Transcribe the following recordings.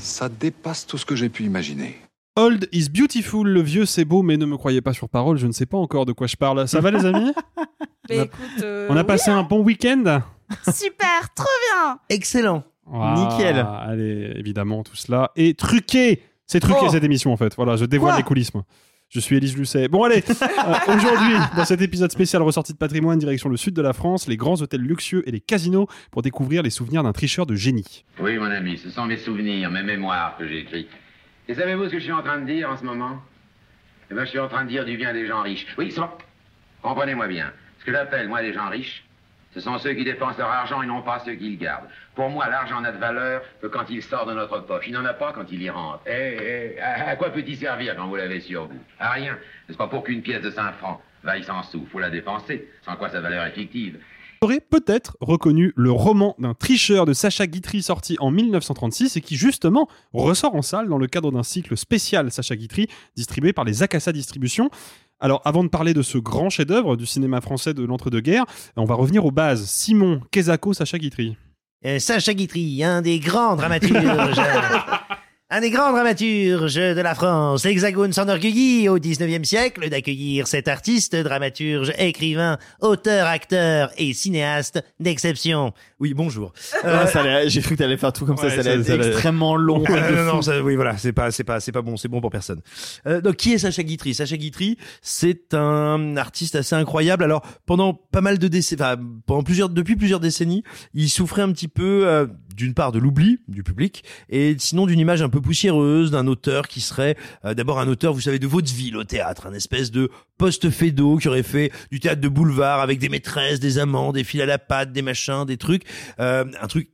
Ça dépasse tout ce que j'ai pu imaginer. Old is beautiful, le vieux c'est beau, mais ne me croyez pas sur parole, je ne sais pas encore de quoi je parle. Ça va les amis? Mais On a- écoute, euh, On a passé un bon week-end? Super, trop bien. Excellent. Nickel. Allez, évidemment, tout cela est truqué. C'est truqué Oh. cette émission en fait. Voilà, je dévoile Quoi les coulisses. moi. Je suis Élise Lucet. Bon allez, euh, aujourd'hui, dans cet épisode spécial ressorti de patrimoine, direction le sud de la France, les grands hôtels luxueux et les casinos pour découvrir les souvenirs d'un tricheur de génie. Oui, mon ami, ce sont mes souvenirs, mes mémoires que j'ai écrits. Et savez-vous ce que je suis en train de dire en ce moment? Eh bien, je suis en train de dire du bien des gens riches. Oui, ça. Comprenez-moi bien. Ce que j'appelle, moi, les gens riches, ce sont ceux qui dépensent leur argent et non pas ceux qui le gardent. Pour moi, l'argent n'a de valeur que quand il sort de notre poche. Il n'en a pas quand il y rentre. Eh, eh, à, à quoi peut-il servir quand vous l'avez sur vous? À rien. N'est-ce pas pour qu'une pièce de 5 francs vaille 100 sous Faut la dépenser, sans quoi sa valeur est fictive. Vous aurez peut-être reconnu le roman d'un tricheur de Sacha Guitry sorti en 1936 et qui justement ressort en salle dans le cadre d'un cycle spécial Sacha Guitry distribué par les Akassa Distribution. Alors avant de parler de ce grand chef-d'œuvre du cinéma français de l'entre-deux-guerres, on va revenir aux bases. Simon, Kezako, Sacha Guitry. Euh, Sacha Guitry, un des grands dramaturges. Un des grands dramaturges de la France, l'Hexagone s'enorgueillit au 19e siècle d'accueillir cet artiste, dramaturge, écrivain, auteur, acteur et cinéaste d'exception. Oui, bonjour. Euh, Ah, ça allait- J'ai cru que t'allais faire tout comme ça, Ouais, ça allait ça- être ça allait- extrêmement long. Euh, non, non, ça- oui, voilà, c'est pas, c'est pas, c'est pas bon, c'est bon pour personne. Euh, donc, qui est Sacha Guitry? Sacha Guitry, c'est un artiste assez incroyable. Alors, pendant pas mal de décennies, enfin, pendant plusieurs, depuis plusieurs décennies, il souffrait un petit peu, euh, d'une part, de l'oubli du public, et sinon d'une image un peu poussiéreuse d'un auteur qui serait euh, d'abord un auteur, vous savez, de vaudeville au théâtre, un espèce de post-fédo qui aurait fait du théâtre de boulevard avec des maîtresses, des amants, des fils à la patte, des machins, des trucs, euh, un truc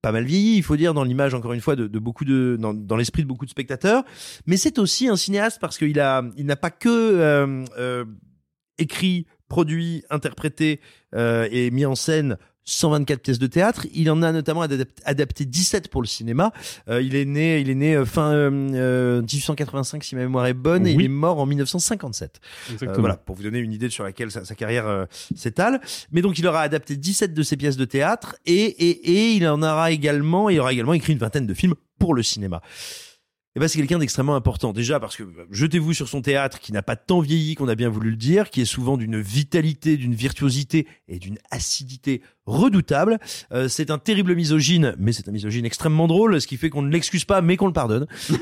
pas mal vieilli, il faut dire, dans l'image, encore une fois, de, beaucoup de, dans, l'esprit de beaucoup de spectateurs. Mais c'est aussi un cinéaste parce qu'il a, il n'a pas que euh, écrit, produit, interprété et mis en scène 124 pièces de théâtre. Il en a notamment adap- adapté 17 pour le cinéma. Euh, il est né, il est né euh, fin euh, euh, 1885 si ma mémoire est bonne et il est mort en 1957. Exactement. Euh, voilà, pour vous donner une idée sur laquelle sa, sa carrière euh, s'étale. Mais donc il aura adapté 17 de ses pièces de théâtre et, et, et il en aura également, il aura également écrit une vingtaine de films pour le cinéma. Et ben c'est quelqu'un d'extrêmement important déjà parce que euh, jetez-vous sur son théâtre qui n'a pas tant vieilli qu'on a bien voulu le dire, qui est souvent d'une vitalité, d'une virtuosité et d'une acidité redoutable. Euh, c'est un terrible misogyne, mais c'est un misogyne extrêmement drôle, ce qui fait qu'on ne l'excuse pas, mais qu'on le pardonne. Et,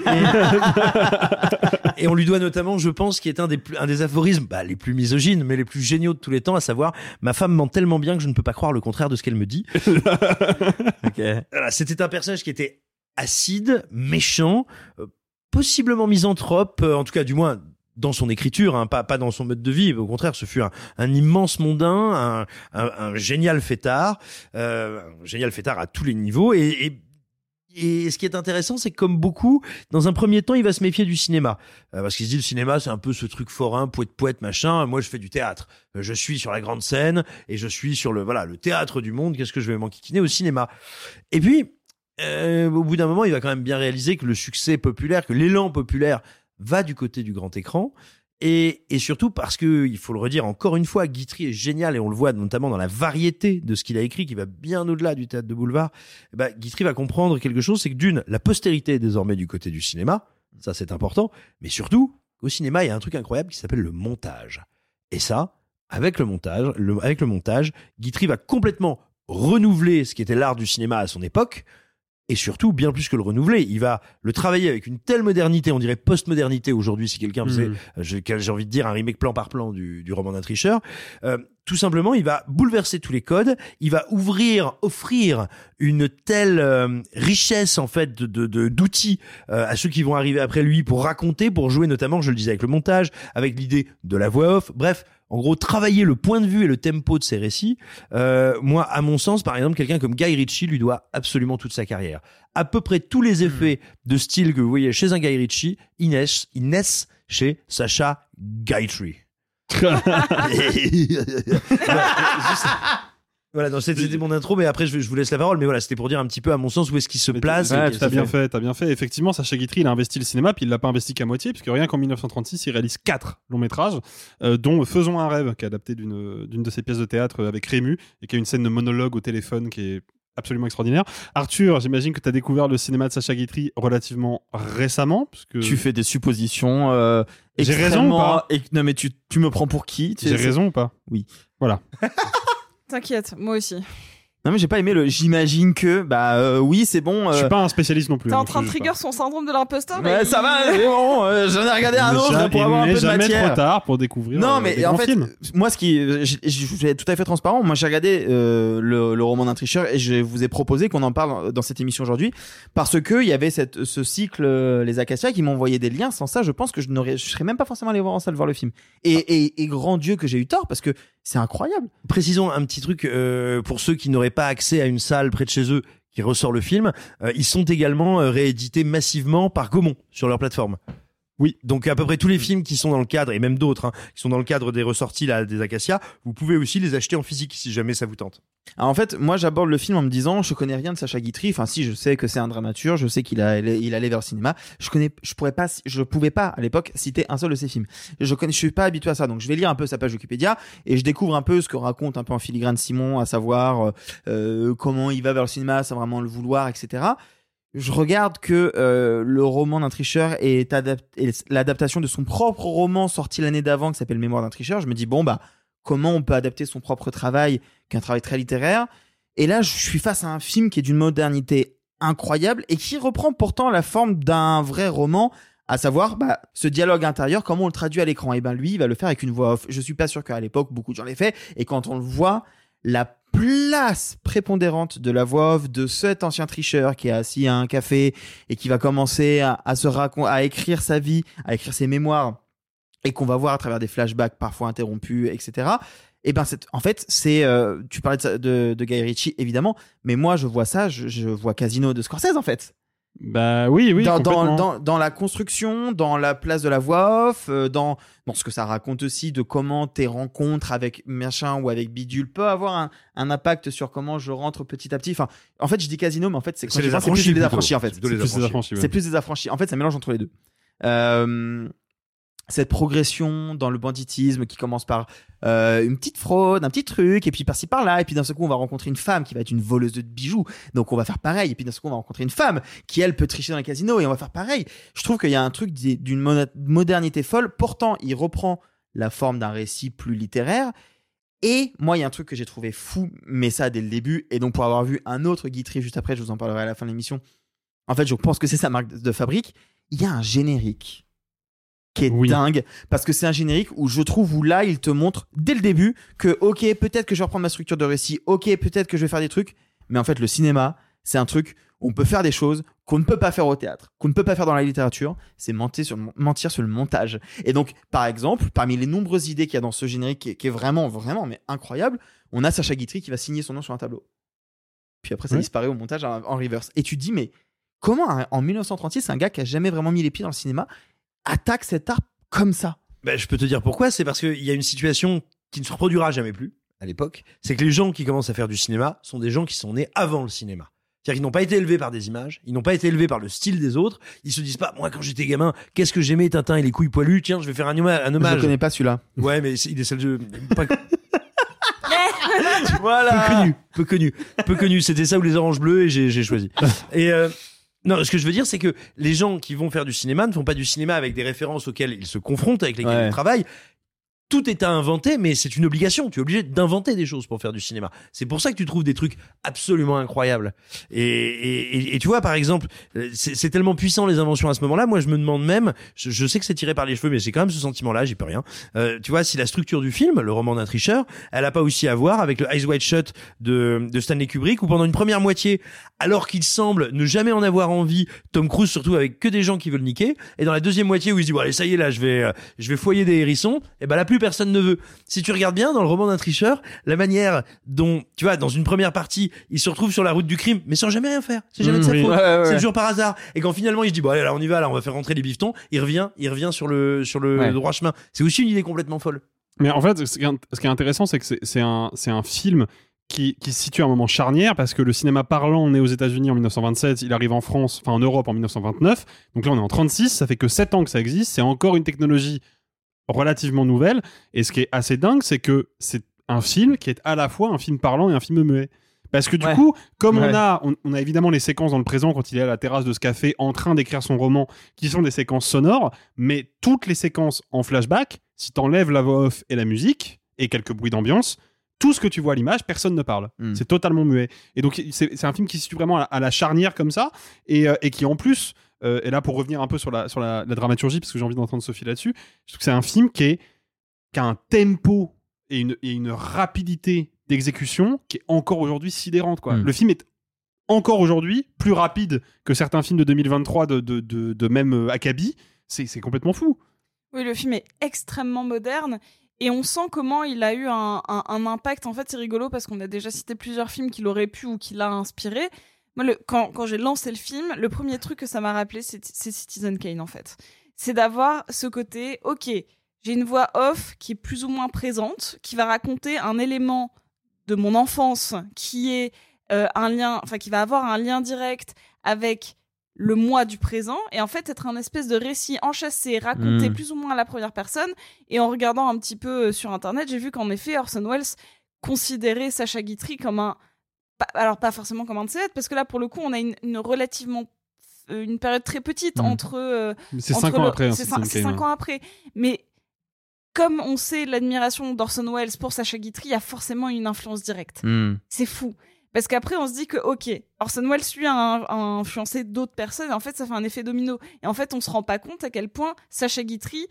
et on lui doit notamment, je pense, qui est un des plus, un des aphorismes, bah, les plus misogynes, mais les plus géniaux de tous les temps, à savoir, ma femme ment tellement bien que je ne peux pas croire le contraire de ce qu'elle me dit. Voilà, c'était un personnage qui était acide, méchant, euh, possiblement misanthrope, euh, en tout cas du moins dans son écriture, hein, pas, pas dans son mode de vie. Au contraire, ce fut un, un immense mondain, un, un, un génial fêtard, euh, un génial fêtard à tous les niveaux. Et, et, et ce qui est intéressant, c'est que comme beaucoup, dans un premier temps, il va se méfier du cinéma. Euh, parce qu'il se dit, le cinéma, c'est un peu ce truc forain, poète-poète, machin. Moi, je fais du théâtre. Euh, Je suis sur la grande scène et je suis sur le, voilà, le théâtre du monde. Qu'est-ce que je vais m'enquiquiner au cinéma? Et puis, euh, au bout d'un moment, il va quand même bien réaliser que le succès populaire, que l'élan populaire va du côté du grand écran. Et, et surtout parce que, il faut le redire encore une fois, Guitry est génial et on le voit notamment dans la variété de ce qu'il a écrit qui va bien au-delà du théâtre de boulevard. Eh ben, Guitry va comprendre quelque chose, c'est que d'une, la postérité est désormais du côté du cinéma. Ça, c'est important. Mais surtout, au cinéma, il y a un truc incroyable qui s'appelle le montage. Et ça, avec le montage, le, avec le montage, Guitry va complètement renouveler ce qui était l'art du cinéma à son époque et surtout bien plus que le renouveler, il va le travailler avec une telle modernité, on dirait post-modernité aujourd'hui si quelqu'un faisait, Mhm. euh, j'ai j'ai envie de dire un remake plan par plan du, du roman d'un tricheur. Euh, tout simplement, il va bouleverser tous les codes, il va ouvrir, offrir une telle euh, richesse en fait de d'outils euh, à ceux qui vont arriver après lui pour raconter, pour jouer notamment, je le disais avec le montage, avec l'idée de la voix off, bref. En gros, travailler le point de vue et le tempo de ses récits. Euh, moi, à mon sens, par exemple, quelqu'un comme Guy Ritchie lui doit absolument toute sa carrière. À peu près tous les effets de style que vous voyez chez un Guy Ritchie, ils naissent, ils naissent chez Sacha Voilà, donc c'était c'était mon intro, mais après je, je vous laisse la parole. Mais voilà, c'était pour dire un petit peu à mon sens où est-ce qu'il se place. Ouais, et t'as bien fait, t'as bien fait. Effectivement, Sacha Guitry, il a investi le cinéma, puis il l'a pas investi qu'à moitié, puisque rien qu'en 1936, il réalise quatre longs métrages, euh, dont Faisons un rêve, qui est adapté d'une d'une de ses pièces de théâtre avec Rému, et qui a une scène de monologue au téléphone qui est absolument extraordinaire. Arthur, j'imagine que tu as découvert le cinéma de Sacha Guitry relativement récemment, parce que Tu fais des suppositions. euh, J'ai raison ou pas et- Non, mais tu, tu me prends pour qui Tu j'ai raison ou pas? Oui. Voilà. T'inquiète, moi aussi. Non, mais j'ai pas aimé le. J'imagine que. Bah euh, oui, c'est bon. Je suis euh, pas un spécialiste non plus. T'es en donc train de trigger son syndrome de l'imposteur. Ouais, mais ça va, mais bon, euh, j'en ai regardé un autre n'est pour avoir un jamais- peu de jamais matière. trop tard pour découvrir Non, euh, mais des en fait, films. moi, ce qui, je, je- je vais être tout à fait transparent. Moi, j'ai regardé euh, le, le roman d'un tricheur et je vous ai proposé qu'on en parle dans cette émission aujourd'hui parce que il y avait cette, ce cycle euh, les Acacias qui m'ont envoyé des liens. Sans ça, je pense que je n'aurais, je serais même pas forcément allé voir en salle voir le film. Et, et, et grand Dieu que j'ai eu tort parce que c'est incroyable. Précisons un petit truc euh, pour ceux qui n'auraient pas accès à une salle près de chez eux qui ressort le film. euh, ils sont également euh, réédités massivement par Gaumont sur leur plateforme. Oui. Donc à peu près tous les films qui sont dans le cadre et même d'autres hein, qui sont dans le cadre des ressorties là des Acacias, vous pouvez aussi les acheter en physique si jamais ça vous tente. Alors, en fait, moi, j'aborde le film en me disant, je connais rien de Sacha Guitry. Enfin, si, je sais que c'est un dramaturge, je sais qu'il il allait vers le cinéma. Je connais, je pourrais pas, je pouvais pas à l'époque citer un seul de ses films. Je connais, je suis pas habitué à ça, donc je vais lire un peu sa page Wikipédia et je découvre un peu ce que raconte un peu en filigrane Simon, à savoir euh, comment il va vers le cinéma sans vraiment le vouloir, etc. Je regarde que euh, le roman d'un tricheur est, adap- est l'adaptation de son propre roman sorti l'année d'avant qui s'appelle Mémoire d'un tricheur. Je me dis bon bah comment on peut adapter son propre travail, qui est un travail très littéraire? Et là, je suis face à un film qui est d'une modernité incroyable et qui reprend pourtant la forme d'un vrai roman, à savoir bah, ce dialogue intérieur, comment on le traduit à l'écran. Et ben lui, il va le faire avec une voix off. Je suis pas sûr qu'à l'époque, beaucoup de gens l'aient fait. Et quand on le voit, la place prépondérante de la voix off de cet ancien tricheur qui est assis à un café et qui va commencer à, se racon- à écrire sa vie, à écrire ses mémoires et qu'on va voir à travers des flashbacks parfois interrompus, etc. Et ben, c'est- en fait, c'est, euh, tu parlais de, Guy Ritchie évidemment, mais moi je vois ça, je vois Casino de Scorsese en fait. Bah oui, oui. dans, dans, complètement. dans, dans la construction, dans la place de la voix off, euh, dans, dans ce que ça raconte aussi de comment tes rencontres avec machin ou avec bidule peut avoir un, un impact sur comment je rentre petit à petit. Enfin, en fait, je dis casino, mais en fait, c'est quand les c'est affranchis plus des affranchis en fait. C'est plus. C'est plus des affranchis. En fait, ça mélange entre les deux. Euh, cette progression dans le banditisme qui commence par euh, une petite fraude, un petit truc, et puis par-ci par-là, et puis d'un seul coup on va rencontrer une femme qui va être une voleuse de bijoux, donc on va faire pareil, et puis d'un seul coup on va rencontrer une femme qui elle peut tricher dans les casinos, et on va faire pareil. Je trouve qu'il y a un truc d'une modernité folle, pourtant il reprend la forme d'un récit plus littéraire, et moi il y a un truc que j'ai trouvé fou, mais ça dès le début, et donc pour avoir vu un autre Guitry juste après, je vous en parlerai à la fin de l'émission, en fait je pense que c'est sa marque de fabrique, il y a un générique qui est Oui. dingue parce que c'est un générique où je trouve où là il te montre dès le début que ok peut-être que je vais reprendre ma structure de récit ok peut-être que je vais faire des trucs mais en fait le cinéma c'est un truc où on peut faire des choses qu'on ne peut pas faire au théâtre qu'on ne peut pas faire dans la littérature c'est mentir sur, le- mentir sur le montage. Et donc par exemple parmi les nombreuses idées qu'il y a dans ce générique qui est, qui est vraiment vraiment mais incroyable on a Sacha Guitry qui va signer son nom sur un tableau. Puis après ça disparaît au montage en, en reverse. Et tu te dis mais comment en 1936 un gars qui a jamais vraiment mis les pieds dans le cinéma attaque cet art comme ça. Ben, je peux te dire pourquoi. C'est parce qu'il y a une situation qui ne se reproduira jamais plus à l'époque. C'est que les gens qui commencent à faire du cinéma sont des gens qui sont nés avant le cinéma. C'est-à-dire qu'ils n'ont pas été élevés par des images, ils n'ont pas été élevés par le style des autres. Ils se disent pas, moi quand j'étais gamin, qu'est-ce que j'aimais Tintin et les couilles poilues? Tiens, je vais faire un hommage. Un Je hommage. ne connais pas celui-là. Ouais, mais il est celle de pas voilà. peu connu, peu connu, peu connu. C'était ça ou les oranges bleues et j'ai j'ai choisi. Et euh, non, ce que je veux dire, c'est que les gens qui vont faire du cinéma ne font pas du cinéma avec des références auxquelles ils se confrontent, avec lesquelles Ouais. ils travaillent. Tout est à inventer, mais c'est une obligation. Tu es obligé d'inventer des choses pour faire du cinéma. C'est pour ça que tu trouves des trucs absolument incroyables. Et, et, et, tu vois, par exemple, euh, c'est tellement puissant les inventions à ce moment-là. Moi, je me demande même, je, sais que c'est tiré par les cheveux, mais j'ai quand même ce sentiment-là, j'y peux rien. Euh, tu vois, si la structure du film, le roman d'un tricheur, elle a pas aussi à voir avec le Eyes Wide Shut de, de Stanley Kubrick, où pendant une première moitié, alors qu'il semble ne jamais en avoir envie, Tom Cruise surtout avec que des gens qui veulent niquer, et dans la deuxième moitié où il se dit bon allez ça y est là, je vais, euh, je vais foyer des hérissons, et ben là plus personne ne veut. Si tu regardes bien dans le roman d'un tricheur, la manière dont, tu vois, dans une première partie, il se retrouve sur la route du crime, mais sans jamais rien faire. C'est jamais Mmh, de sa faute. C'est toujours par hasard. Et quand finalement il se dit bon allez là on y va, là on va faire rentrer les bifetons, il revient, il revient sur le sur le Ouais. droit chemin. C'est aussi une idée complètement folle. Mais en fait, ce qui est, est intéressant, c'est que c'est- un, c'est un film qui, qui se situe à un moment charnière parce que le cinéma parlant né aux États-Unis en 1927, il arrive en France, enfin en Europe en 1929. Donc là, on est en 36, ça fait que 7 ans que ça existe. C'est encore une technologie relativement nouvelle. Et ce qui est assez dingue, c'est que c'est un film qui est à la fois un film parlant et un film muet. Parce que du Ouais. coup, comme Ouais. on, a, on, on a évidemment les séquences dans le présent quand il est à la terrasse de ce café en train d'écrire son roman, qui sont des séquences sonores, mais toutes les séquences en flashback, si t'enlèves la voix off et la musique, et quelques bruits d'ambiance, tout ce que tu vois à l'image, personne ne parle. Mm. C'est totalement muet. Et donc, c'est un film qui se situe vraiment à, à la charnière comme ça, et, euh, et qui en plus, euh, et là pour revenir un peu sur la, sur la, la dramaturgie, parce que j'ai envie d'entendre Sophie là-dessus, je trouve que c'est un film qui, est, qui a un tempo et une, et une rapidité d'exécution qui est encore aujourd'hui sidérante. Quoi. Mm. Le film est encore aujourd'hui plus rapide que certains films de 2023 de, de, de, de même euh, acabit. C'est c'est complètement fou. Oui, le film est extrêmement moderne et on sent comment il a eu un, un- un impact. En fait, c'est rigolo parce qu'on a déjà cité plusieurs films qu'il aurait pu ou qu'il a inspiré. Moi, le- quand, quand j'ai lancé le film, le premier truc que ça m'a rappelé, c'est Citizen Kane, en fait. C'est d'avoir ce côté, ok, j'ai une voix off qui est plus ou moins présente, qui va raconter un élément de mon enfance qui est euh, un lien, enfin, qui va avoir un lien direct avec le moi du présent et en fait être un espèce de récit enchâssé, raconté Mm. plus ou moins à la première personne. Et en regardant un petit peu euh, sur internet, j'ai vu qu'en effet Orson Welles considérait Sacha Guitry comme un, pas- alors pas forcément comme un de parce que là pour le coup on a une, une relativement euh, une période très petite Mm. entre. euh, C'est entre 5 ans le- après. hein, C'est Citizen cin- c'est Kane, cinq ouais. ans après. Mais comme on sait l'admiration d'Orson Welles pour Sacha Guitry, il y a forcément une influence directe. Hmm. C'est fou. Parce qu'après, on se dit que, ok, Orson Welles, lui, a, un- a influencé d'autres personnes, et en fait, ça fait un effet domino. Et en fait, on se rend pas compte à quel point Sacha Guitry,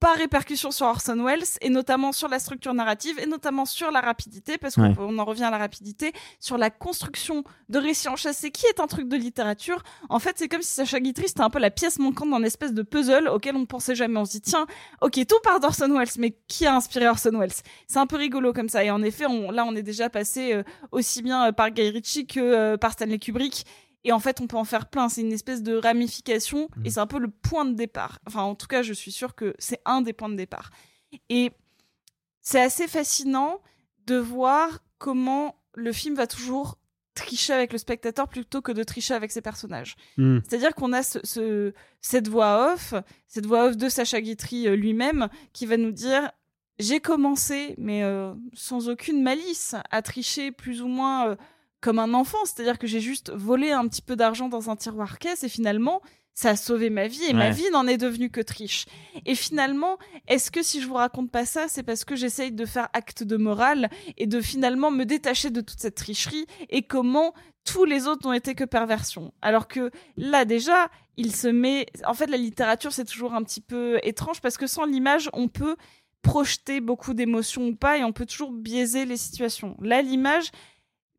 par répercussion sur Orson Welles, et notamment sur la structure narrative, et notamment sur la rapidité, parce qu'on Ouais. en revient à la rapidité, sur la construction de récits enchâssés, qui est un truc de littérature. En fait, c'est comme si Sacha Guitry, c'était un peu la pièce manquante d'un espèce de puzzle auquel on ne pensait jamais. On se dit, tiens, ok, tout part d'Orson Welles, mais qui a inspiré Orson Welles? C'est un peu rigolo comme ça. Et en effet, on, là, on est déjà passé euh, aussi bien euh, par Guy Ritchie que euh, par Stanley Kubrick. Et en fait, on peut en faire plein. C'est une espèce de ramification et c'est un peu le point de départ. Enfin, en tout cas, je suis sûre que c'est un des points de départ. Et c'est assez fascinant de voir comment le film va toujours tricher avec le spectateur plutôt que de tricher avec ses personnages. Mm. C'est-à-dire qu'on a ce, ce- cette voix off, cette voix off de Sacha Guitry euh, lui-même, qui va nous dire j'ai commencé, mais euh, sans aucune malice, à tricher plus ou moins euh, comme un enfant. C'est-à-dire que j'ai juste volé un petit peu d'argent dans un tiroir caisse et finalement, ça a sauvé ma vie et ma vie n'en est devenue que triche. Et finalement, est-ce que si je vous raconte pas ça, c'est parce que j'essaye de faire acte de morale et de finalement me détacher de toute cette tricherie et comment tous les autres n'ont été que perversion. Alors que là déjà, il se met... En fait, la littérature, c'est toujours un petit peu étrange parce que sans l'image, on peut projeter beaucoup d'émotions ou pas et on peut toujours biaiser les situations. Là, l'image,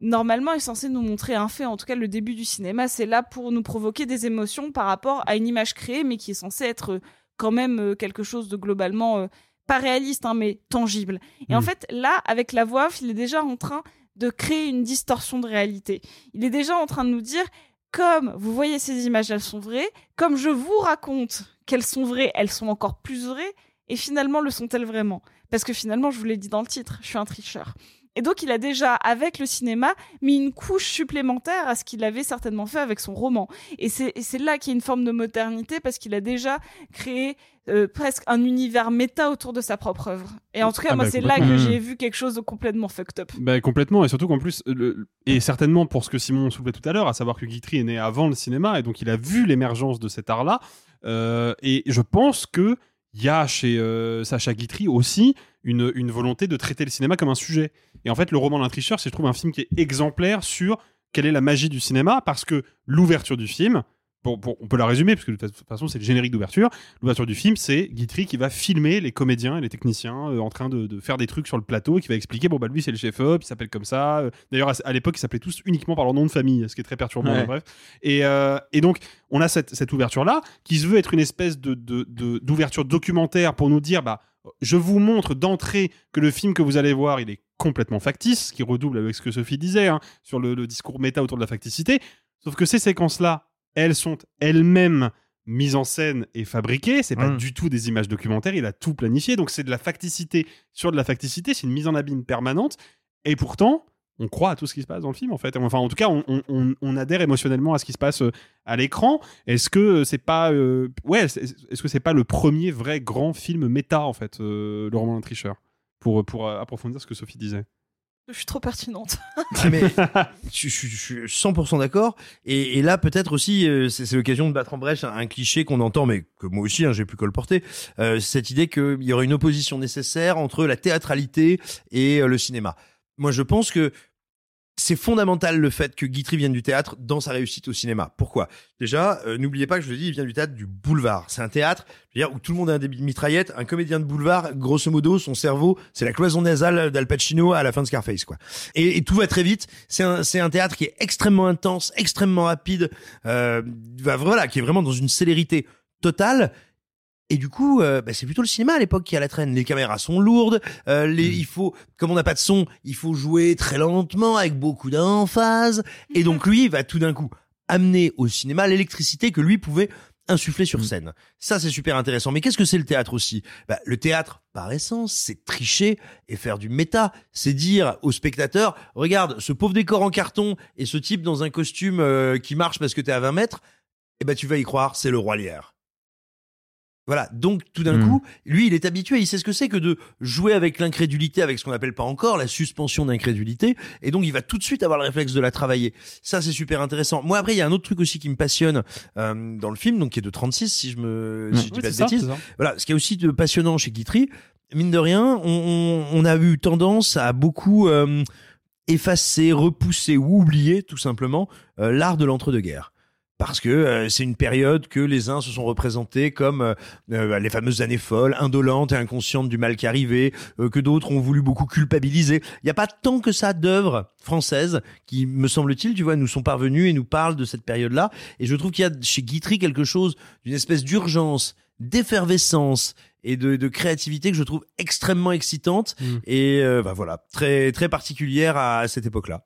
normalement, est censée nous montrer un fait. En tout cas, le début du cinéma, c'est là pour nous provoquer des émotions par rapport à une image créée, mais qui est censée être euh, quand même euh, quelque chose de globalement euh, pas réaliste, hein, mais tangible. Et en Mm. fait, là, avec la voix off, il est déjà en train de créer une distorsion de réalité. Il est déjà en train de nous dire, comme vous voyez ces images, elles sont vraies, comme je vous raconte qu'elles sont vraies, elles sont encore plus vraies, et finalement, le sont-elles vraiment? Parce que finalement, je vous l'ai dit dans le titre, je suis un tricheur. Et donc, il a déjà, avec le cinéma, mis une couche supplémentaire à ce qu'il avait certainement fait avec son roman. Et c'est là qu'il y a une forme de modernité, parce qu'il a déjà créé euh, presque un univers méta autour de sa propre œuvre. Et en tout cas, Ah moi, bah, c'est là que j'ai vu quelque chose de complètement fucked up. Bah, complètement, et surtout qu'en plus, le- et certainement pour ce que Simon soulevait tout à l'heure, à savoir que Guitry est né avant le cinéma, et donc il a vu l'émergence de cet art-là, euh, et je pense que il y a chez euh, Sacha Guitry aussi une, une volonté de traiter le cinéma comme un sujet. Et en fait, le roman d'un tricheur, c'est je trouve un film qui est exemplaire sur quelle est la magie du cinéma, parce que l'ouverture du film, bon, bon, on peut la résumer, parce que de toute façon, c'est le générique d'ouverture. L'ouverture du film, c'est Guitry qui va filmer les comédiens et les techniciens euh, en train de, de faire des trucs sur le plateau, et qui va expliquer, bon, bah lui, c'est le chef-op, il s'appelle comme ça. Euh, D'ailleurs, à, à l'époque, ils s'appelaient tous uniquement par leur nom de famille, ce qui est très perturbant, Ouais. bref. Et, euh, et donc, on a cette, cette ouverture-là, qui se veut être une espèce de- d'ouverture documentaire pour nous dire, bah, je vous montre d'entrée que le film que vous allez voir, il est complètement factice, ce qui redouble avec ce que Sophie disait hein, sur le, le discours méta autour de la facticité. Sauf que ces séquences-là, elles sont elles-mêmes mises en scène et fabriquées. C'est pas Mm. du tout des images documentaires. Il a tout planifié. Donc c'est de la facticité sur de la facticité. C'est une mise en abîme permanente. Et pourtant, on croit à tout ce qui se passe dans le film, en fait. Enfin, en tout cas, on, on- on- on adhère émotionnellement à ce qui se passe euh, à l'écran. Est-ce que c'est pas, euh, ouais, est-ce que c'est pas le premier vrai grand film méta, en fait, euh, le roman d'un tricheur, pour pour euh, approfondir ce que Sophie disait. Je suis trop pertinente. Mais je, je- je suis 100% d'accord. Et, et là, peut-être aussi, euh, c'est c'est l'occasion de battre en brèche un, un cliché qu'on entend, mais que moi aussi, hein, j'ai pu colporter. Euh, cette idée qu'il y aurait une opposition nécessaire entre la théâtralité et euh, le cinéma. Moi, je pense que c'est fondamental le fait que Guitry vienne du théâtre dans sa réussite au cinéma. Pourquoi? Déjà, euh, n'oubliez pas que je le dis, il vient du théâtre du boulevard. C'est un théâtre je veux dire, où tout le monde a un débit de mitraillette. Un comédien de boulevard, grosso modo, son cerveau, c'est la cloison nasale d'Al Pacino à la fin de Scarface, quoi. Et, tout va très vite. C'est un, un théâtre qui est extrêmement intense, extrêmement rapide, euh, voilà, qui est vraiment dans une célérité totale. Et du coup, euh, bah, c'est plutôt le cinéma à l'époque qui a la traîne. Les caméras sont lourdes. euh, les, il faut, comme on n'a pas de son, il faut jouer très lentement avec beaucoup d'emphase. Et donc lui, il va tout d'un coup amener au cinéma l'électricité que lui pouvait insuffler sur scène. Ça, c'est super intéressant. Mais qu'est-ce que c'est le théâtre aussi? Bah, Le théâtre, par essence, c'est tricher et faire du méta. C'est dire au spectateur, regarde, ce pauvre décor en carton et ce type dans un costume euh, qui marche parce que t'es à 20 mètres, eh ben tu vas y croire, c'est le roi Lière. Voilà, donc tout d'un Mm. coup, lui, il est habitué, il sait ce que c'est que de jouer avec l'incrédulité, avec ce qu'on appelle pas encore la suspension d'incrédulité, et donc il va tout de suite avoir le réflexe de la travailler. Ça, c'est super intéressant. Moi, après, il y a un autre truc aussi qui me passionne euh, dans le film, donc qui est de 36, si je me, si je dis Ouais, pas de ça, bêtises. Voilà, ce qui est aussi de passionnant chez Guitry, mine de rien, on, on- on a eu tendance à beaucoup euh, effacer, repousser ou oublier, tout simplement, euh, l'art de l'entre-deux-guerres. Parce que euh, c'est une période que les uns se sont représentés comme euh, euh, les fameuses années folles, indolentes et inconscientes du mal qui arrivait, euh, que d'autres ont voulu beaucoup culpabiliser. Il n'y a pas tant que ça d'œuvres françaises qui, me semble-t-il, tu vois, nous sont parvenues et nous parlent de cette période-là. Et je trouve qu'il y a chez Guitry quelque chose d'une espèce d'urgence, d'effervescence et de, de créativité que je trouve extrêmement excitante Mm. et euh, bah voilà très très particulière à cette époque-là.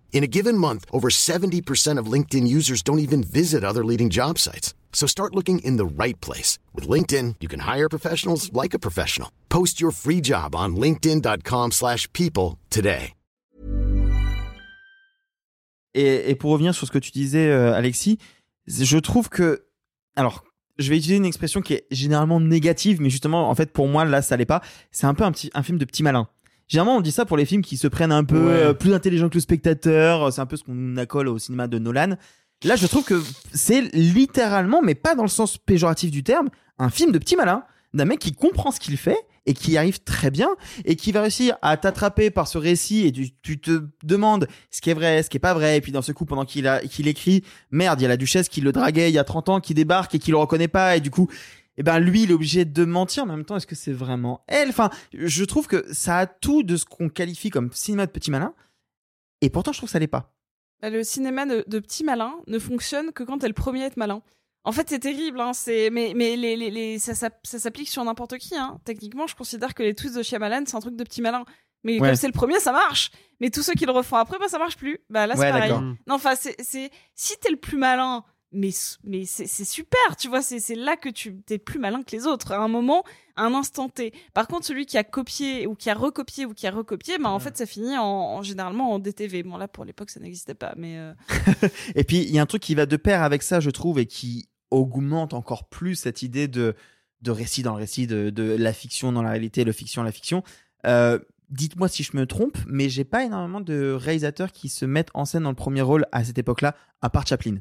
In a given month, over 70% of LinkedIn users don't even visit other leading job sites. So start looking in the right place. With LinkedIn, you can hire professionals like a professional. Post your free job on linkedin.com/people slash people today. Et, et pour revenir sur ce que tu disais, euh, Alexis, je trouve que. Alors, je vais utiliser une expression qui est généralement négative, mais justement, en fait, pour moi, là, ça l'est pas. C'est un peu un, petit, un film de petit malin. Généralement, on dit ça pour les films qui se prennent un peu Ouais. euh, plus intelligents que le spectateur. C'est un peu ce qu'on accole au cinéma de Nolan. Là, je trouve que c'est littéralement, mais pas dans le sens péjoratif du terme, un film de petit malin d'un mec qui comprend ce qu'il fait et qui arrive très bien et qui va réussir à t'attraper par ce récit et tu, tu te demandes ce qui est vrai, ce qui est pas vrai et puis dans ce coup pendant qu'il a qu'il écrit merde, il y a la duchesse qui le draguait il y a 30 ans qui débarque et qui le reconnaît pas et du coup eh ben lui il est obligé de mentir mais en même temps est-ce que c'est vraiment elle? Enfin je trouve que ça a tout de ce qu'on qualifie comme cinéma de petit malin et pourtant je trouve que ça l'est pas Bah, le cinéma de, de petits malins ne fonctionne que quand t'es le premier à être malin. En fait, c'est terrible, hein, c'est mais mais les, les, les ça, ça, ça s'applique sur n'importe qui. Hein. Techniquement, je considère que les twists de Shyamalan, c'est un truc de petit malin. Mais Ouais. comme c'est le premier, ça marche. Mais tous ceux qui le refont après, bah ça marche plus. Bah là, c'est Ouais, pareil. Non, enfin, c'est c'est si t'es le plus malin, mais c'est super, tu vois. C'est là que tu t'es plus malin que les autres. À un moment, à un instant T. Par contre, celui qui a copié ou qui a recopié ou qui a recopié, bah en fait, ça finit en, en- généralement en DTV. Bon là, pour l'époque, ça n'existait pas, mais euh, Et puis, il y a un truc qui va de pair avec ça, je trouve, et qui augmente encore plus cette idée de, de récit dans le récit, de, de la fiction dans la réalité, le fiction, la fiction. Euh, Dites-moi si je me trompe, mais j'ai pas énormément de réalisateurs qui se mettent en scène dans le premier rôle à cette époque-là, à part Chaplin.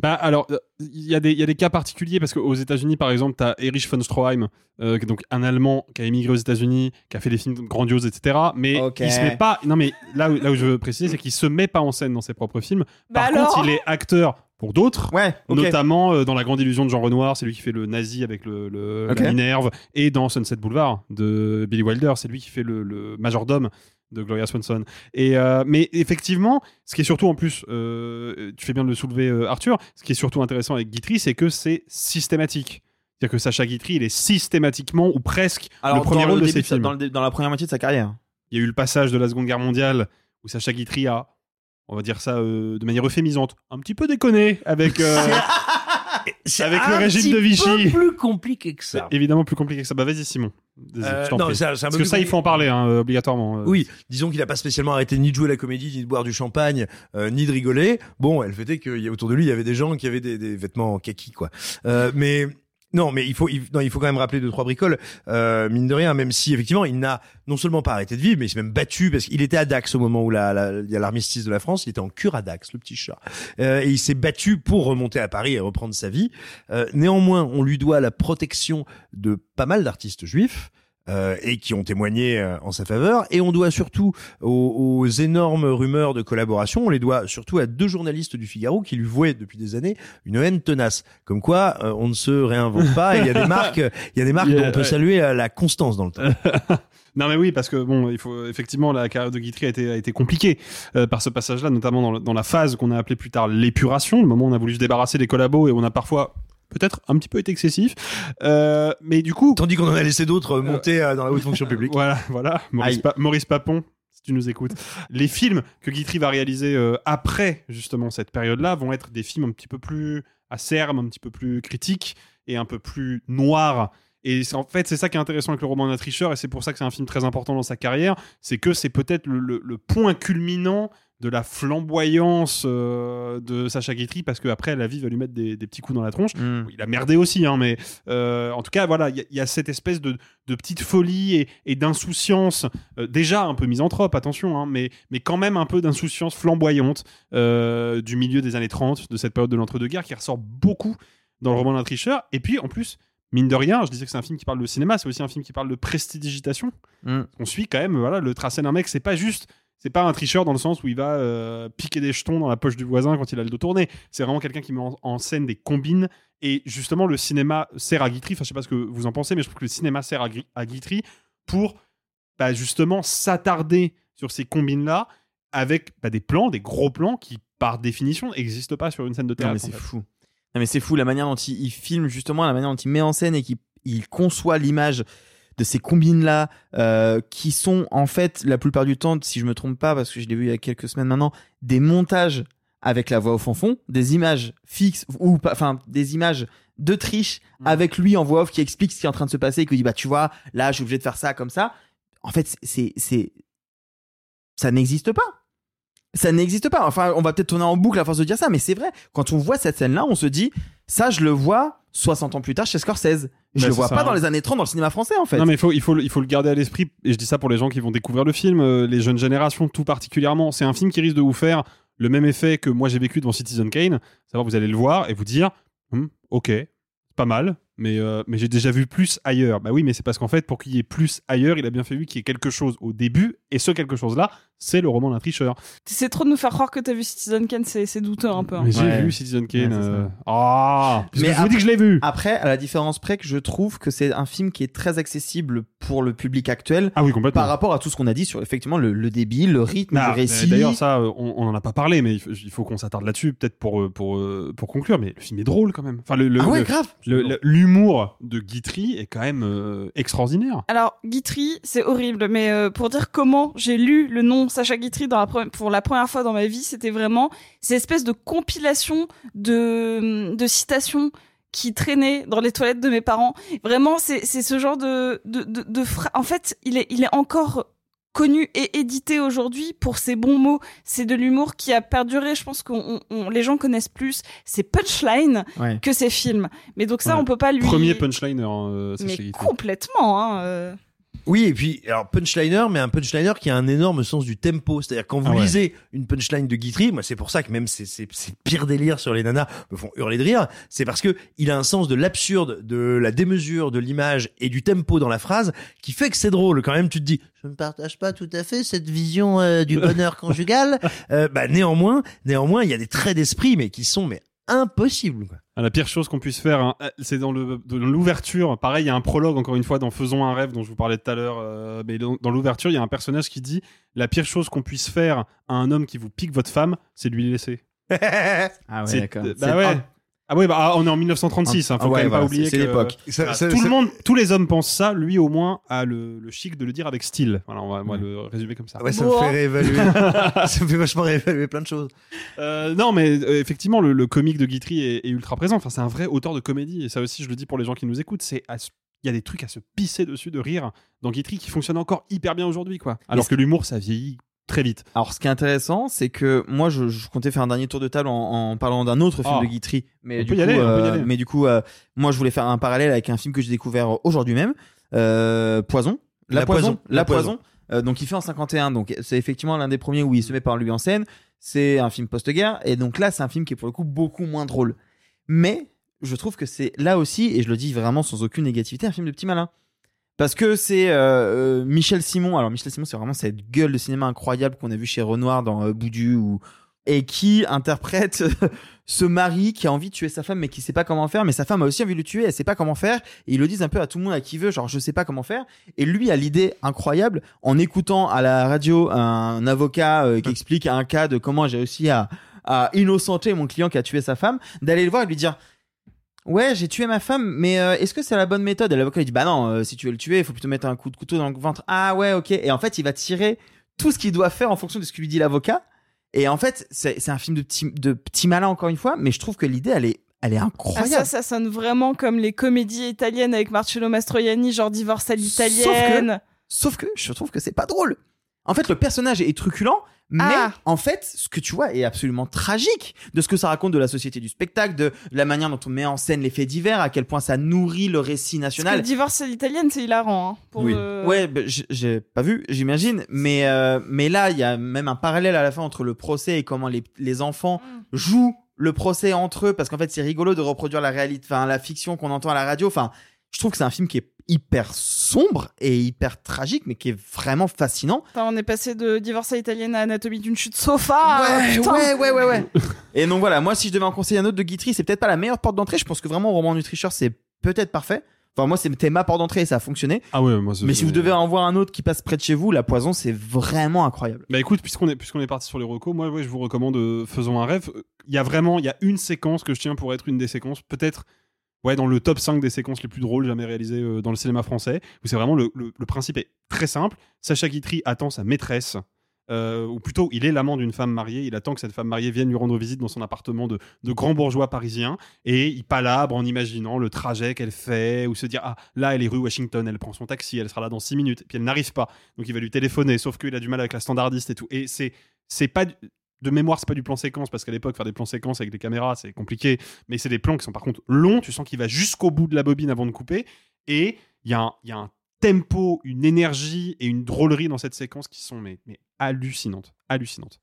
Bah alors, euh, il y, a des- il y a des cas particuliers parce qu'aux États-Unis, par exemple, tu as Erich von Stroheim, euh, donc un Allemand qui a émigré aux États-Unis, qui a fait des films grandioses, etc. Mais il se met pas. Non, mais là où, là où je veux préciser, c'est qu'il se met pas en scène dans ses propres films. Bah Par alors contre, il est acteur pour d'autres. Ouais. Notamment euh, dans La Grande Illusion de Jean Renoir, c'est lui qui fait le nazi avec le, le- Ok. la Minerve, et dans Sunset Boulevard de Billy Wilder, c'est lui qui fait le, le majordome de Gloria Swanson. Et euh, mais effectivement, ce qui est surtout en plus, euh, tu fais bien de le soulever, euh, Arthur. Ce qui est surtout intéressant avec Guitry, c'est que c'est systématique. C'est-à-dire que Sacha Guitry, il est systématiquement ou presque le premier dans, rôle le de début ses films. dans, le dans la première moitié de sa carrière. Il y a eu le passage de la Seconde Guerre mondiale où Sacha Guitry a, on va dire ça euh, de manière euphémisante, un petit peu déconné avec. C'est Avec le régime de Vichy. peu plus compliqué que ça. C'est évidemment plus compliqué que ça. Bah vas-y Simon. Euh, je non, prie. c'est c'est Parce que ça, il faut en parler hein, euh, obligatoirement. euh. Oui, disons qu'il n'a pas spécialement arrêté ni de jouer la comédie, ni de boire du champagne, euh, ni de rigoler. Bon, elle fait qu'il y a autour de lui, il y avait des gens qui avaient des, des vêtements en kaki, quoi. Euh, mais non, mais il faut, il, non, il faut quand même rappeler deux trois bricoles. Euh, mine de rien, même si effectivement, il n'a non seulement pas arrêté de vivre, mais il s'est même battu parce qu'il était à Dax au moment où il y a l'armistice de la France. Il était en cure à Dax, le petit chat, Euh, et il s'est battu pour remonter à Paris et reprendre sa vie. Euh, néanmoins, on lui doit la protection de pas mal d'artistes juifs euh, et qui ont témoigné euh, en sa faveur. Et on doit surtout aux, aux énormes rumeurs de collaboration, on les doit surtout à deux journalistes du Figaro qui lui vouaient depuis des années une haine tenace. Comme quoi, euh, on ne se réinvente pas. Il y a des marques, il y a des marques dont on peut ouais. saluer la constance dans le temps. Non mais oui parce que bon il faut effectivement la carrière de Guitry a été, a été compliquée euh, par ce passage-là notamment dans, le- dans la phase qu'on a appelée plus tard l'épuration le moment où on a voulu se débarrasser des collabos et on a parfois peut-être un petit peu été excessif Euh, mais du coup Tandis qu'on en a laissé d'autres euh, monter euh, dans la haute fonction publique. voilà voilà Maurice. Pa- Maurice Papon si tu nous écoutes les films que Guitry va réaliser euh, après justement cette période-là vont être des films un petit peu plus acerbes un petit peu plus critiques et un peu plus noirs et en fait, c'est ça qui est intéressant avec le roman d'un tricheur, et c'est pour ça que c'est un film très important dans sa carrière, c'est que c'est peut-être le, le- le point culminant de la flamboyance euh, de Sacha Guitry, parce qu'après, la vie va lui mettre des, des petits coups dans la tronche. Mm. Il a merdé aussi, hein, mais euh, en tout cas, voilà, il y, a- il y a cette espèce de, de petite folie et, et d'insouciance, euh, déjà un peu misanthrope, attention, hein, mais, mais quand même un peu d'insouciance flamboyante du milieu des années 30, de cette période de l'entre-deux-guerres, qui ressort beaucoup dans le roman d'un tricheur. Et puis, en plus, mine de rien, je disais que c'est un film qui parle de cinéma, c'est aussi un film qui parle de prestidigitation. Mm. On suit quand même, voilà, le tracé d'un mec, c'est pas juste. C'est pas un tricheur dans le sens où il va euh, piquer des jetons dans la poche du voisin quand il a le dos tourné. C'est vraiment quelqu'un qui met en, en scène des combines. Et justement, le cinéma sert à Guitry. Enfin, je sais pas ce que vous en pensez, mais je trouve que le cinéma sert à, Gui- à Guitry pour bah, justement s'attarder sur ces combines-là avec bah, des plans, des gros plans qui, par définition, n'existent pas sur une scène de Non, théâtre. mais c'est fou. Non, mais c'est fou la manière dont il, il filme justement, la manière dont il met en scène et qu'il il conçoit l'image de ces combines là qui sont en fait la plupart du temps, si je me trompe pas, parce que je l'ai vu il y a quelques semaines maintenant, des montages avec la voix au fond fond, des images fixes ou pas, enfin des images de triche avec lui en voix off qui explique ce qui est en train de se passer et qui dit bah tu vois là je suis obligé de faire ça comme ça. En fait c'est c'est ça n'existe pas. Ça n'existe pas. Enfin, on va peut-être tourner en boucle à force de dire ça, mais c'est vrai. Quand on voit cette scène-là, on se dit, ça, je le vois 60 ans plus tard chez Scorsese. Je Bah, le vois ça, pas hein. dans les années 30 dans le cinéma français, en fait. Non, mais il faut, il, faut, le- il faut le garder à l'esprit. Et je dis ça pour les gens qui vont découvrir le film, euh, les jeunes générations tout particulièrement. C'est un film qui risque de vous faire le même effet que moi j'ai vécu devant Citizen Kane. Savoir, vous allez le voir et vous dire, Hum, ok, pas mal, mais, euh, mais j'ai déjà vu plus ailleurs. Bah oui, mais c'est parce qu'en fait, pour qu'il y ait plus ailleurs, il a bien fallu qu'il y ait quelque chose au début. Et ce quelque chose-là, c'est le roman d'un tricheur. C'est trop de nous faire croire que t'as vu Citizen Kane, c'est douteux un peu. hein. Mais j'ai Ouais. vu Citizen Kane. Ouais, euh, Ah Mais je vous dis que je l'ai vu Après, à la différence près que je trouve que c'est un film qui est très accessible pour le public actuel Ah oui, complètement. par rapport à tout ce qu'on a dit sur effectivement le, le débit, le rythme Ah, du récit. D'ailleurs, ça, on on en a pas parlé, mais il faut, qu'on s'attarde là-dessus, peut-être pour, euh, pour, euh, pour conclure. Mais le film est drôle quand même. Enfin, le, le- ah ouais, le- grave. l'humour de Guitry est quand même euh, extraordinaire. Alors, Guitry, c'est horrible, mais euh, pour dire comment j'ai lu le nom Sacha Guitry dans la pre- pour la première fois dans ma vie, c'était vraiment ces espèces de compilation de, de citations qui traînaient dans les toilettes de mes parents. Vraiment, c'est ce genre de de de, de phra- En fait, il est il est encore connu et édité aujourd'hui pour ses bons mots. C'est de l'humour qui a perduré. Je pense on- les gens connaissent plus ses punchlines Ouais. que ses films. Mais donc ça, Ouais. on peut pas lui. Premier punchliner, hein, euh, Sacha Mais Guitry. complètement. Hein, euh. Oui, et puis, alors, punchliner, mais un punchliner qui a un énorme sens du tempo. C'est-à-dire, quand vous Ah ouais. lisez une punchline de Guitry, moi, c'est pour ça que même ces, ces, ces pires délires sur les nanas me font hurler de rire. C'est parce que il a un sens de l'absurde, de la démesure, de l'image et du tempo dans la phrase qui fait que c'est drôle. Quand même, tu te dis, je ne partage pas tout à fait cette vision euh, du bonheur conjugal. Euh, bah, néanmoins, néanmoins, il y a des traits d'esprit, mais qui sont, mais impossibles, quoi. Ah, La pire chose qu'on puisse faire, hein, euh, c'est dans l'ouverture. Pareil, il y a un prologue, encore une fois, dans Faisons un rêve, dont je vous parlais tout à l'heure. euh, mais dans, dans l'ouverture, il y a un personnage qui dit La pire chose qu'on puisse faire à un homme qui vous pique votre femme, c'est de lui laisser. Ah d'accord. Bah ouais. Ah, Ah oui, bah, ah, on est en 1936, hein, faut Ah ouais, quand même voilà, pas oublier c'est- c'est que- l'époque. Ça- Voilà, ça- tout ça- le monde, tous les hommes pensent ça. Lui, au moins, a le, le chic de le dire avec style. Voilà, on va, on va le résumer comme ça. Ouais, ça me fait réévaluer. ça me fait vachement réévaluer plein de choses. Euh, non, mais euh, effectivement, le, le comique de Guitry est, est ultra présent. Enfin, c'est un vrai auteur de comédie. Et ça aussi, je le dis pour les gens qui nous écoutent, c'est il y a des trucs à se pisser dessus de rire dans Guitry qui fonctionnent encore hyper bien aujourd'hui, quoi. Alors que l'humour, ça vieillit très vite. Alors, ce qui est intéressant, c'est que moi, je, je comptais faire un dernier tour de table en, en parlant d'un autre film Ah. de Guitry. Mais du coup, aller, euh, mais du coup, euh, moi, je voulais faire un parallèle avec un film que j'ai découvert aujourd'hui même, euh, Poison. La, La Poison. Poison. La Poison. Donc, il fait en 51. Donc, c'est effectivement l'un des premiers où il se met par lui en scène. C'est un film post-guerre. Et donc là, c'est un film qui est pour le coup beaucoup moins drôle. Mais je trouve que c'est là aussi, et je le dis vraiment sans aucune négativité, un film de petit malin. Parce que c'est euh, euh, Michel Simon. Alors Michel Simon, c'est vraiment cette gueule de cinéma incroyable qu'on a vu chez Renoir dans euh, Boudu ou et qui interprète ce mari qui a envie de tuer sa femme mais qui sait pas comment faire mais sa femme a aussi envie de le tuer elle sait pas comment faire et ils le disent un peu à tout le monde à qui veut genre je sais pas comment faire et lui a l'idée incroyable en écoutant à la radio un avocat euh, qui explique un cas de comment j'ai réussi à à innocenter mon client qui a tué sa femme d'aller le voir et lui dire Ouais, j'ai tué ma femme, mais euh, est-ce que c'est la bonne méthode? Et l'avocat il dit Bah non, euh, si tu veux le tuer, il faut plutôt mettre un coup de couteau dans le ventre. Ah ouais, ok. Et en fait, il va tirer tout ce qu'il doit faire en fonction de ce que lui dit l'avocat. Et en fait, c'est un film de petit, de petit malin, encore une fois, mais je trouve que l'idée, elle est, elle est Ah, incroyable. ça, ça sonne vraiment comme les comédies italiennes avec Marcello Mastroianni, genre divorce à l'italienne. Sauf que je trouve que c'est pas drôle. En fait, le personnage est truculent, mais Ah. en fait, ce que tu vois est absolument tragique de ce que ça raconte de la société du spectacle, de la manière dont on met en scène les faits divers, à quel point ça nourrit le récit Parce que national. divorce à l'italienne, c'est hilarant. Hein, pour le- Ouais, bah, j'ai pas vu, j'imagine, mais euh, mais là, il y a même un parallèle à la fin entre le procès et comment les, les enfants Mm. jouent le procès entre eux, parce qu'en fait, c'est rigolo de reproduire la réalité, enfin la fiction qu'on entend à la radio. Enfin, je trouve que c'est un film qui est hyper sombre et hyper tragique, mais qui est vraiment fascinant. Enfin, on est passé de divorce à l'italienne à anatomie d'une chute sofa. ouais, ouais, ouais, ouais, ouais. et donc voilà, moi, si je devais en conseiller un autre de Guitry, c'est peut-être pas la meilleure porte d'entrée. Je pense que vraiment, Roman du tricheur, c'est peut-être parfait. Enfin, moi, c'était ma porte d'entrée et ça a fonctionné. Ah ouais, moi, Mais si vous devez en voir un autre qui passe près de chez vous, La Poison, c'est vraiment incroyable. Bah écoute, puisqu'on est, puisqu'on est parti sur les recos, moi ouais, je vous recommande euh, Faisons un rêve. Il y a vraiment, il y a une séquence que je tiens pour être une des séquences, peut-être ouais, dans le top 5 des séquences les plus drôles jamais réalisées euh, dans le cinéma français, où c'est vraiment le, le- principe est très simple. Sacha Guitry attend sa maîtresse. euh, ou plutôt, il est l'amant d'une femme mariée. Il attend que cette femme mariée vienne lui rendre visite dans son appartement de, de grand bourgeois parisien. Et il palabre en imaginant le trajet qu'elle fait, ou se dire Ah, là, elle est rue Washington, elle prend son taxi, elle sera là dans 6 minutes. Puis elle n'arrive pas. Donc il va lui téléphoner, sauf qu'il a du mal avec la standardiste et tout. Et c'est c'est pas de mémoire, c'est pas du plan séquence parce qu'à l'époque faire des plans séquences avec des caméras c'est compliqué, mais c'est des plans qui sont par contre longs. Tu sens qu'il va jusqu'au bout de la bobine avant de couper. Et il y, a un- tempo, une énergie et une drôlerie dans cette séquence qui sont mais hallucinantes, hallucinantes.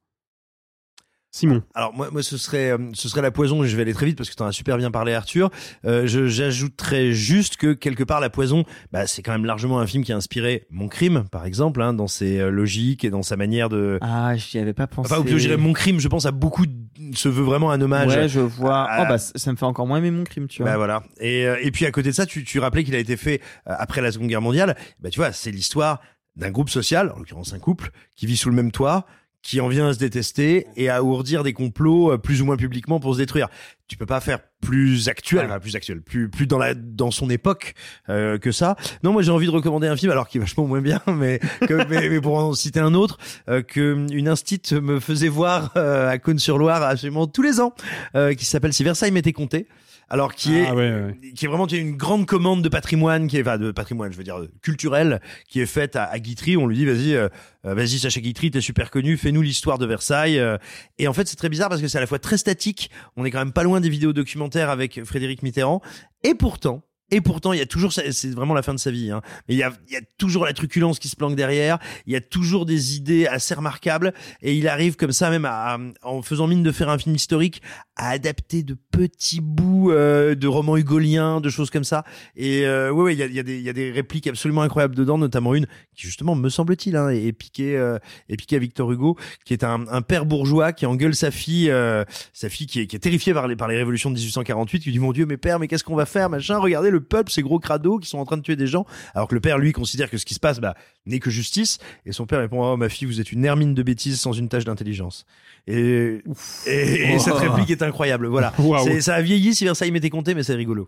Simon. Alors moi, moi ce serait, euh, ce serait la poison. Et je vais aller très vite parce que tu en as super bien parlé, Arthur. Euh, je- J'ajouterais juste que quelque part la poison, bah, c'est quand même largement un film qui a inspiré Mon Crime, par exemple, hein, dans ses euh, logiques et dans sa manière de. Ah, j'y avais pas pensé. Enfin, ou plutôt, je dirais Mon Crime. Je pense à beaucoup. de- se veut vraiment un hommage. Ouais, je vois. à- Oh, bah, ça me fait encore moins aimer mon crime, tu vois. Bah voilà. Et, euh, et puis à côté de ça, tu, tu rappelais qu'il a été fait après la Seconde Guerre mondiale. Bah tu vois, c'est l'histoire d'un groupe social, en l'occurrence un couple, qui vit sous le même toit, qui en vient à se détester et à ourdir des complots euh, plus ou moins publiquement pour se détruire. Tu peux pas faire plus actuel, plus actuel, plus plus dans la dans son époque euh, que ça. Non, moi j'ai envie de recommander un film alors qui est vachement moins bien, mais mais, mais pour en citer un autre euh, que une instite me faisait voir euh, à Cône-sur-Loire absolument tous les ans, euh, qui s'appelle Si Versailles m'était compté. Alors qui est Ah ouais, ouais. qui est vraiment qui est une grande commande de patrimoine qui est enfin, de patrimoine je veux dire culturel qui est faite à, à Guitry on lui dit vas-y euh, euh, vas-y Sacha Guitry t'es super connu fais-nous l'histoire de Versailles euh. et en fait c'est très bizarre parce que c'est à la fois très statique on est quand même pas loin des vidéos documentaires avec Frédéric Mitterrand et pourtant et pourtant, il y a toujours, c'est vraiment la fin de sa vie, hein. Mais il y a, il y a toujours la truculence qui se planque derrière. Il y a toujours des idées assez remarquables. Et il arrive comme ça, même à, en faisant mine de faire un film historique, à adapter de petits bouts euh, de romans hugoliens, de choses comme ça. Et euh, ouais, ouais, il y a, y, a des- y a des répliques absolument incroyables dedans, notamment une qui justement, me semble-t-il, hein, est piquée, euh, est piquée à Victor Hugo, qui est un, un père bourgeois qui engueule sa fille, euh, sa fille qui est, qui est terrifiée par les, par les révolutions de 1848, qui lui dit mon Dieu, mais père, mais qu'est-ce qu'on va faire, machin? Regardez le peuple, ces gros crados qui sont en train de tuer des gens, alors que le père lui considère que ce qui se passe, bah, n'est que justice. Et son père répond oh ma fille, vous êtes une hermine de bêtises sans une tache d'intelligence. Et, et, et cette Oh. réplique est incroyable. Voilà, ça a vieilli si Versailles m'était compté, mais c'est rigolo.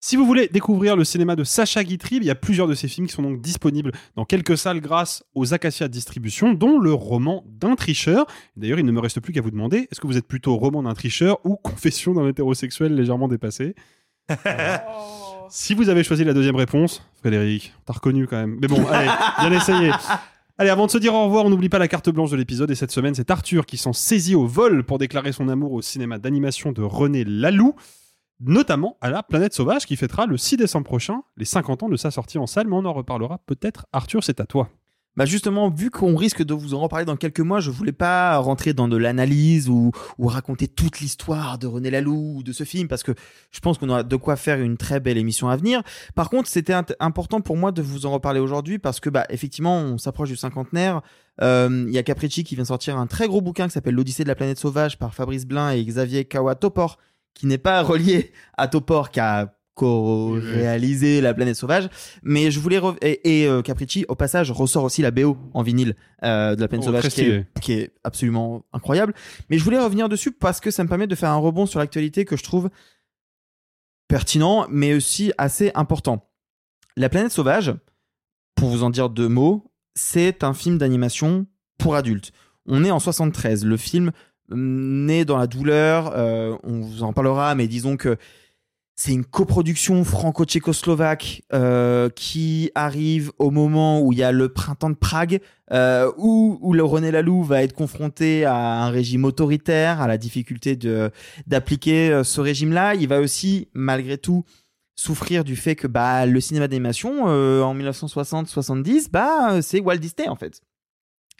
Si vous voulez découvrir le cinéma de Sacha Guitry, il y a plusieurs de ses films qui sont donc disponibles dans quelques salles grâce aux Acacia Distribution, dont le roman d'un tricheur. D'ailleurs, il ne me reste plus qu'à vous demander, est-ce que vous êtes plutôt roman d'un tricheur ou confession d'un hétérosexuel légèrement dépassé? Si vous avez choisi la deuxième réponse, Frédéric, t'as reconnu quand même. Mais bon, allez, bien essayé. Allez, avant de se dire au revoir, on n'oublie pas la carte blanche de l'épisode. Et cette semaine, c'est Arthur qui s'en saisit au vol pour déclarer son amour au cinéma d'animation de René Laloux, notamment à la Planète Sauvage qui fêtera le 6 décembre prochain les 50 ans de sa sortie en salle. Mais on en reparlera peut-être. Arthur, c'est à toi. Bah justement, vu qu'on risque de vous en reparler dans quelques mois, je voulais pas rentrer dans de l'analyse ou, ou raconter toute l'histoire de René Laloux ou de ce film parce que je pense qu'on aura de quoi faire une très belle émission à venir. Par contre, c'était important pour moi de vous en reparler aujourd'hui parce que bah effectivement, on s'approche du cinquantenaire. Euh, Il y a Capricci qui vient sortir un très gros bouquin qui s'appelle L'Odyssée de la planète sauvage par Fabrice Blin et Xavier Kawa Topor qui n'est pas relié à Topor qui a co-réalisé La planète sauvage. Mais je voulais et, et, euh, Capricci au passage ressort aussi la BO en vinyle euh, de La planète Oh, sauvage qui est, qui est absolument incroyable. Mais je voulais revenir dessus parce que ça me permet de faire un rebond sur l'actualité que je trouve pertinent mais aussi assez important. La planète sauvage pour vous en dire deux mots c'est un film d'animation pour adultes. On est en 73 le film hum, naît dans la douleur euh, on vous en parlera mais disons que c'est une coproduction franco-tchécoslovaque euh, qui arrive au moment où il y a le printemps de Prague, euh, où, le René Laloux va être confronté à un régime autoritaire, à la difficulté de d'appliquer euh, ce régime-là. Il va aussi, malgré tout, souffrir du fait que bah, le cinéma d'animation, en 1960-70, bah, c'est Walt Disney en fait.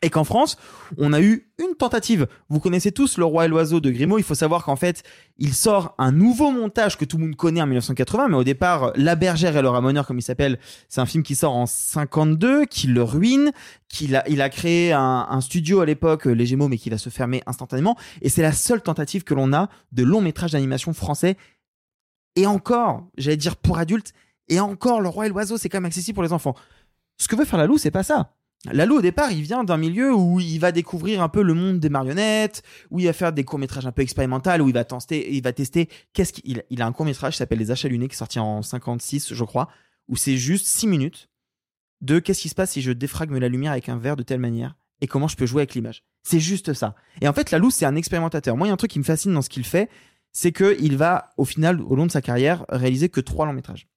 Et qu'en France, on a eu une tentative. Vous connaissez tous Le Roi et l'Oiseau de Grimaud. Il faut savoir qu'en fait, il sort un nouveau montage que tout le monde connaît en 1980, mais au départ, La Bergère et le Ramoneur, comme il s'appelle, c'est un film qui sort en 52, qui le ruine, qu'il a, il a créé un, studio à l'époque, Les Gémeaux, mais qui va se fermer instantanément. Et c'est la seule tentative que l'on a de long métrage d'animation français. Et encore, j'allais dire pour adultes, et encore, Le Roi et l'Oiseau, c'est quand même accessible pour les enfants. Ce que veut faire Lalou, c'est pas ça. Lalou, au départ, il vient d'un milieu où il va découvrir un peu le monde des marionnettes, où il va faire des courts-métrages un peu expérimentaux, où il va tester, il va tester qu'est-ce qu'il il a un court-métrage qui s'appelle Les Achats Lunés, qui est sorti en 56, je crois, où c'est juste 6 minutes de qu'est-ce qui se passe si je défragme la lumière avec un verre de telle manière et comment je peux jouer avec l'image. C'est juste ça. Et en fait, Lalou, c'est un expérimentateur. Moi, il y a un truc qui me fascine dans ce qu'il fait, c'est qu'il va, au final, au long de sa carrière, réaliser que trois longs métrages.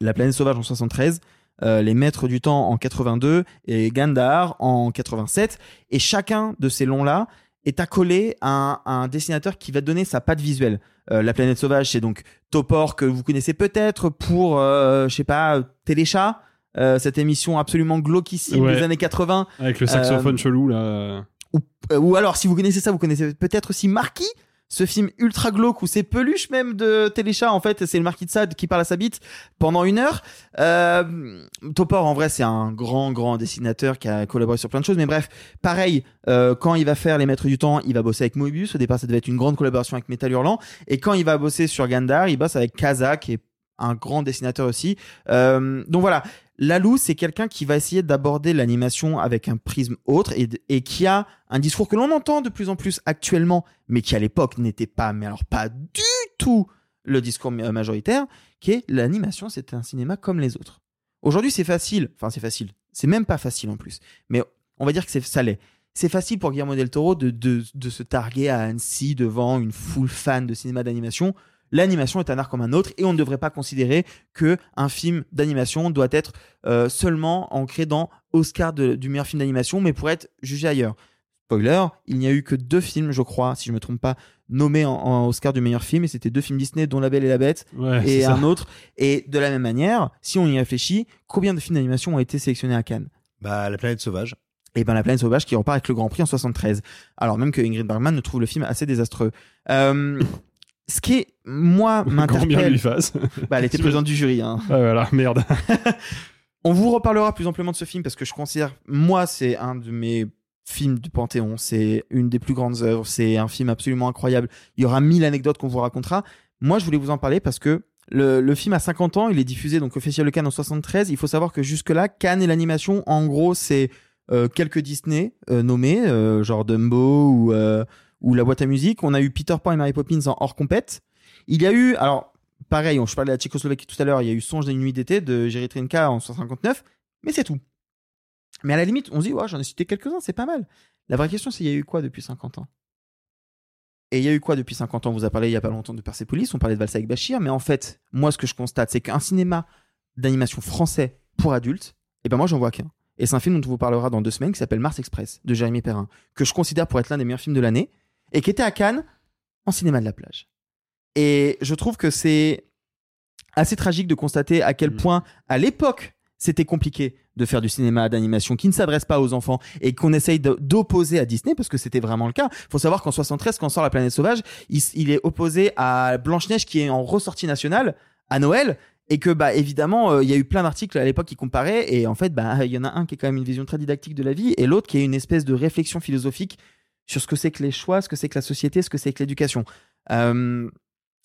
La planète sauvage en 73, euh, Les Maîtres du Temps en 82 et Gandhar en 87. Et chacun de ces longs-là est accolé à un, à un dessinateur qui va donner sa patte visuelle. Euh, la planète sauvage, c'est donc Topor que vous connaissez peut-être pour, euh, je sais pas, Téléchat, euh, cette émission absolument glauquissime Ouais. des années 80. Avec le saxophone Euh, chelou là. ou, euh, ou alors, si vous connaissez ça, vous connaissez peut-être aussi Marquis, ce film ultra glauque où c'est peluche même de Téléchat en fait c'est le marquis de Sade qui parle à sa bite pendant une heure. Euh, Topor en vrai c'est un grand grand dessinateur qui a collaboré sur plein de choses mais bref pareil euh, quand il va faire les maîtres du temps il va bosser avec Moebius. Au départ ça devait être une grande collaboration avec Metal Hurlant. Et quand il va bosser sur Gandar il bosse avec Kaza qui est un grand dessinateur aussi. Euh, donc voilà. Lalou, c'est quelqu'un qui va essayer d'aborder l'animation avec un prisme autre et, qui a un discours que l'on entend de plus en plus actuellement, mais qui à l'époque n'était pas, mais alors pas du tout le discours majoritaire, qui est l'animation, c'est un cinéma comme les autres. Aujourd'hui, c'est facile, enfin c'est facile, c'est même pas facile en plus, mais on va dire que ça l'est. C'est facile pour Guillermo del Toro de, de se targuer à Annecy devant une foule fan de cinéma d'animation l'animation est un art comme un autre et on ne devrait pas considérer que un film d'animation doit être euh, seulement ancré dans Oscar de, du meilleur film d'animation, mais pour être jugé ailleurs. Spoiler, il n'y a eu que deux films, je crois, si je me trompe pas, nommés en, en Oscar du meilleur film, et c'était deux films Disney, dont La Belle et la Bête, Ouais, et un ça. autre. Et de la même manière, si on y réfléchit, combien de films d'animation ont été sélectionnés à Cannes? Bah, La planète sauvage. et ben La planète sauvage qui repart avec le Grand Prix en 73. Alors même que Ingrid Bergman ne trouve le film assez désastreux. Euh, ce qui est, moi, m'interpelle. lui fasse. Bah, elle était présidente du jury. Hein. Ouais, voilà, merde. On vous reparlera plus amplement de ce film parce que je considère, moi, c'est un de mes films du Panthéon. C'est une des plus grandes œuvres. C'est un film absolument incroyable. Il y aura mille anecdotes qu'on vous racontera. Moi, je voulais vous en parler parce que le, le film a 50 ans. Il est diffusé donc au Festival de Cannes en 73. Il faut savoir que jusque-là, Cannes et l'animation, en gros, c'est euh, quelques Disney euh, nommés, euh, genre Dumbo ou, ou La boîte à musique. On a eu Peter Pan et Mary Poppins en hors compète. Il y a eu, alors, pareil, on- je parlais de la Tchécoslovaquie tout à l'heure, il y a eu Songe d'une nuit d'été de Jerry Trinka en 159, mais c'est tout. Mais à la limite, on se dit, ouais, j'en ai cité quelques-uns, c'est pas mal. La vraie question, c'est il y a eu quoi depuis 50 ans? Et il y a eu quoi depuis 50 ans? On vous a parlé il y a pas longtemps de Persepolis, on parlait de Valsa avec Bachir, mais en fait, moi, ce que je constate, c'est qu'un cinéma d'animation français pour adultes, et ben moi, j'en vois qu'un. Et c'est un film dont on vous parlera dans deux semaines qui s'appelle Mars Express de Jérémy Perrin, que je considère pour être l'un des meilleurs films de l'année, et qui était à Cannes en cinéma de la plage. Et je trouve que c'est assez tragique de constater à quel point, à l'époque, c'était compliqué de faire du cinéma d'animation qui ne s'adresse pas aux enfants et qu'on essaye d'opposer à Disney parce que c'était vraiment le cas. faut savoir qu'en 73, quand sort La planète sauvage, il, il est opposé à Blanche-Neige qui est en ressortie nationale à Noël et que bah évidemment euh, il y a eu plein d'articles à l'époque qui comparaient et en fait bah il y en a un qui est quand même une vision très didactique de la vie et l'autre qui est une espèce de réflexion philosophique sur ce que c'est que les choix, ce que c'est que la société, ce que c'est que l'éducation. Euh,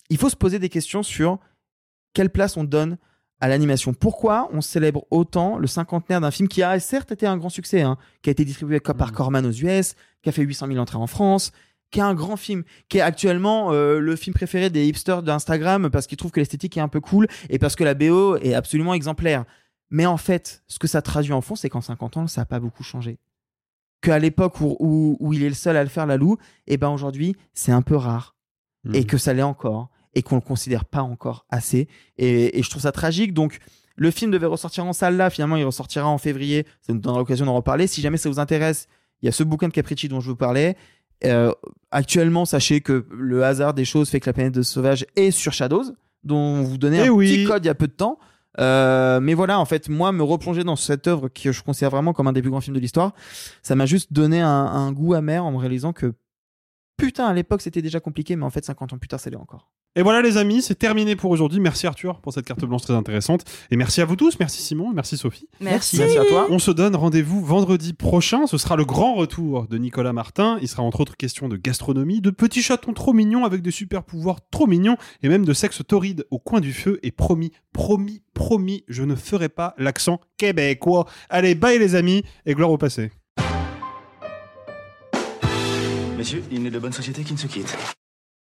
il faut se poser des questions sur quelle place on donne à l'animation. Pourquoi on célèbre autant le cinquantenaire d'un film qui a certes été un grand succès, hein, qui a été distribué par Corman aux US, qui a fait 800 000 entrées en France, qui est un grand film, qui est actuellement euh, le film préféré des hipsters d'Instagram parce qu'ils trouvent que l'esthétique est un peu cool et parce que la BO est absolument exemplaire. Mais en fait, ce que ça traduit en fond, c'est qu'en 50 ans, ça n'a pas beaucoup changé. Qu'à l'époque où, où, où il est le seul à le faire, Lalou, et ben aujourd'hui, c'est un peu rare. Et que ça l'est encore. Et qu'on le considère pas encore assez. Et, et je trouve ça tragique. Donc, le film devait ressortir en salle là. Finalement, il ressortira en février. Ça nous donnera l'occasion d'en reparler. Si jamais ça vous intéresse, il y a ce bouquin de Capricci dont je vous parlais. Euh, actuellement, sachez que le hasard des choses fait que la planète de sauvage est sur Shadows, dont on vous donnait Eh un oui. petit code il y a peu de temps. Euh, mais voilà, en fait, moi, me replonger dans cette œuvre que je considère vraiment comme un des plus grands films de l'histoire, ça m'a juste donné un, un goût amer en me réalisant que putain, à l'époque c'était déjà compliqué, mais en fait 50 ans plus tard, ça l'est encore. Et voilà les amis, c'est terminé pour aujourd'hui. Merci Arthur pour cette carte blanche très intéressante. Et merci à vous tous, merci Simon, merci Sophie. Merci. Merci à toi. On se donne rendez-vous vendredi prochain. Ce sera le grand retour de Nicolas Martin. Il sera entre autres question de gastronomie, de petits chatons trop mignons avec des super pouvoirs trop mignons et même de sexe torride au coin du feu. Et promis, promis, promis, je ne ferai pas l'accent québécois. Allez, bye les amis et gloire au passé. Messieurs, il n'est de bonne société qui ne se quitte.